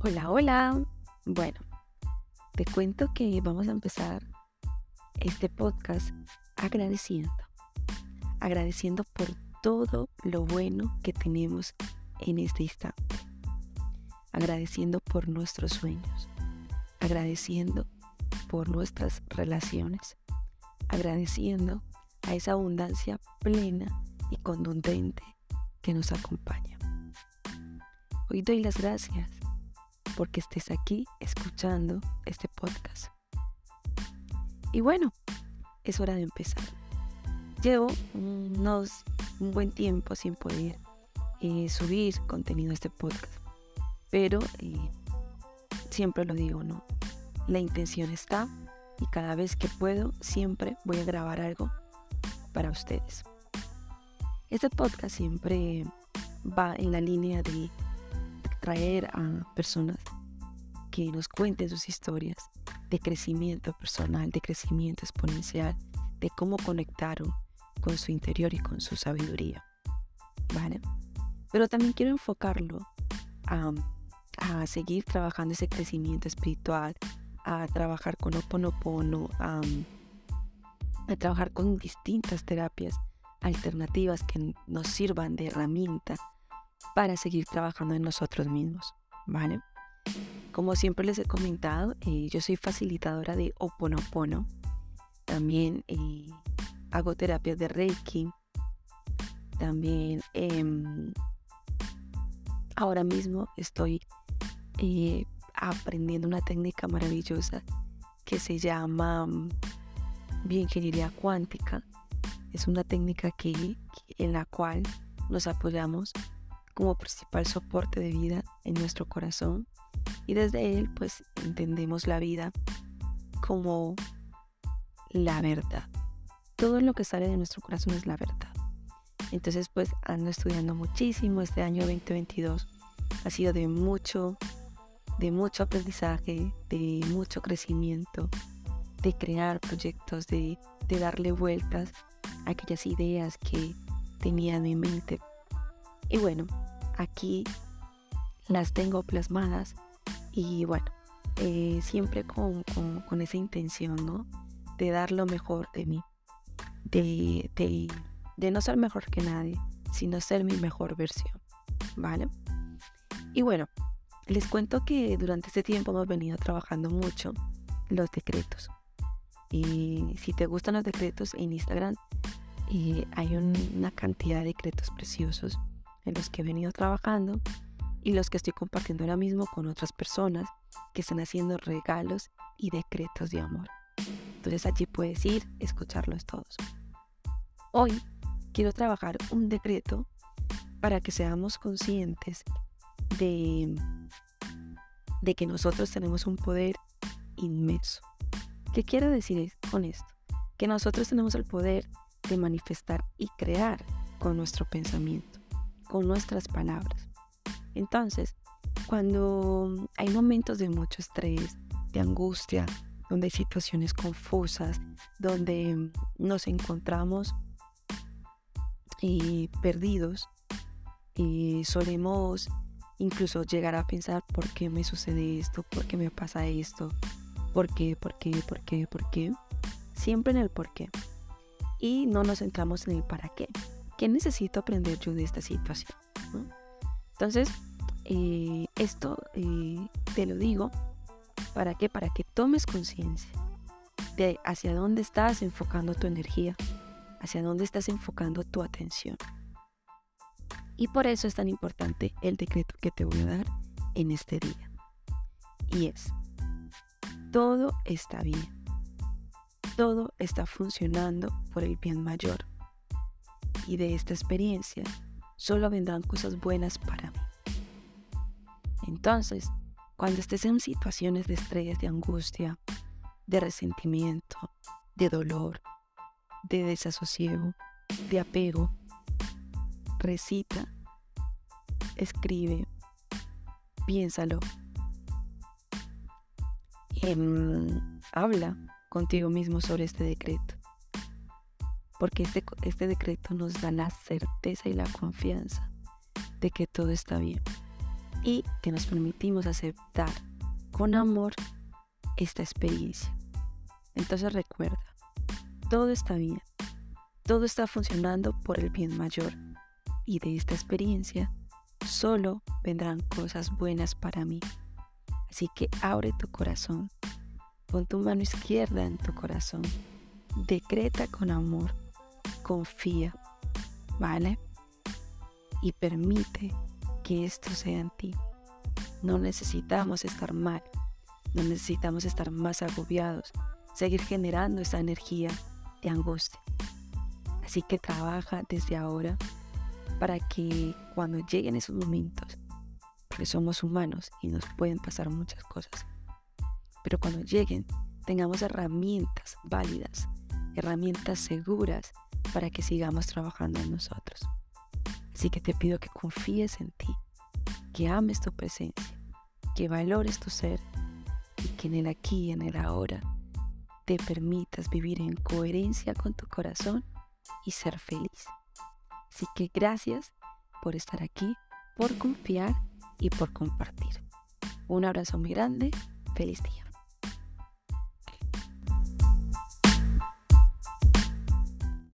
Hola, hola. Bueno, te cuento que vamos a empezar este podcast agradeciendo. Agradeciendo por todo lo bueno que tenemos en este instante. Agradeciendo por nuestros sueños. Agradeciendo por nuestras relaciones. Agradeciendo a esa abundancia plena y contundente que nos acompaña. Hoy doy las gracias porque estés aquí escuchando este podcast. Y bueno, es hora de empezar. Llevo unos, un buen tiempo sin poder eh, subir contenido a este podcast, pero eh, siempre lo digo, ¿no? La intención está y cada vez que puedo siempre voy a grabar algo para ustedes. Este podcast siempre va en la línea de traer a personas que nos cuenten sus historias de crecimiento personal, de crecimiento exponencial, de cómo conectaron con su interior y con su sabiduría. ¿Vale? Pero también quiero enfocarlo a, a seguir trabajando ese crecimiento espiritual, a trabajar con Oponopono, a, a trabajar con distintas terapias alternativas que nos sirvan de herramienta para seguir trabajando en nosotros mismos, ¿vale? Como siempre les he comentado, eh, yo soy facilitadora de Oponopono. También eh, hago terapias de Reiki. También em, ahora mismo estoy eh, aprendiendo una técnica maravillosa que se llama mm, bioingeniería cuántica. Es una técnica que, en la cual nos apoyamos como principal soporte de vida en nuestro corazón y desde él pues entendemos la vida como la verdad. Todo lo que sale de nuestro corazón es la verdad. Entonces pues ando estudiando muchísimo este año 2022. Ha sido de mucho, de mucho aprendizaje, de mucho crecimiento, de crear proyectos, de, de darle vueltas a aquellas ideas que tenía en mi mente. Y bueno, aquí las tengo plasmadas y bueno, eh, siempre con, esa intención, ¿no? De dar lo mejor de mí, de, de, no ser mejor que nadie, sino ser mi mejor versión, ¿vale? Y bueno, les cuento que durante este tiempo hemos venido trabajando mucho los decretos. Y si te gustan los decretos en Instagram, eh, hay una cantidad de decretos preciosos en los que he venido trabajando y los que estoy compartiendo ahora mismo con otras personas que están haciendo regalos y decretos de amor. Entonces allí puedes ir, escucharlos todos. Hoy quiero trabajar un decreto para que seamos conscientes de, de que nosotros tenemos un poder inmenso. ¿Qué quiero decir con esto? Que nosotros tenemos el poder de manifestar y crear con nuestro pensamiento con nuestras palabras. Entonces, cuando hay momentos de mucho estrés, de angustia, donde hay situaciones confusas, donde nos encontramos eh, perdidos, y solemos incluso llegar a pensar por qué me sucede esto, por qué me pasa esto, por qué, por qué, por qué, por qué. Siempre en el por qué. Y no nos centramos en el para qué. ¿Qué necesito aprender yo de esta situación? Entonces, eh, esto eh, te lo digo, ¿para? Para que tomes conciencia de hacia dónde estás enfocando tu energía, hacia dónde estás enfocando tu atención. Y por eso es tan importante el decreto que te voy a dar en este día. Y es, todo está bien. Todo está funcionando por el bien mayor y de esta experiencia solo vendrán cosas buenas para mí. Entonces, cuando estés en situaciones de estrés, de angustia, de resentimiento, de dolor, de desasosiego, de apego, recita, escribe, piénsalo, em, habla contigo mismo sobre este decreto porque este, este decreto nos da la certeza y la confianza de que todo está bien. Y que nos permitimos aceptar con amor esta experiencia. Entonces recuerda, todo está bien, todo está funcionando por el bien mayor y de esta experiencia solo vendrán cosas buenas para mí. Así que abre tu corazón, pon tu mano izquierda en tu corazón, decreta con amor, confía, ¿vale? Y permite que esto sea en ti. No necesitamos estar mal, no necesitamos estar más agobiados, seguir generando esa energía de angustia. Así que trabaja desde ahora para que cuando lleguen esos momentos, porque somos humanos y nos pueden pasar muchas cosas, pero cuando lleguen tengamos herramientas válidas, herramientas seguras para que sigamos trabajando en nosotros. Así que te pido que confíes en ti, que ames tu presencia, que valores tu ser y que en el aquí y en el ahora te permitas vivir en coherencia con tu corazón y ser feliz. Así que gracias por estar aquí, por confiar y por compartir. Un abrazo muy grande. Feliz día.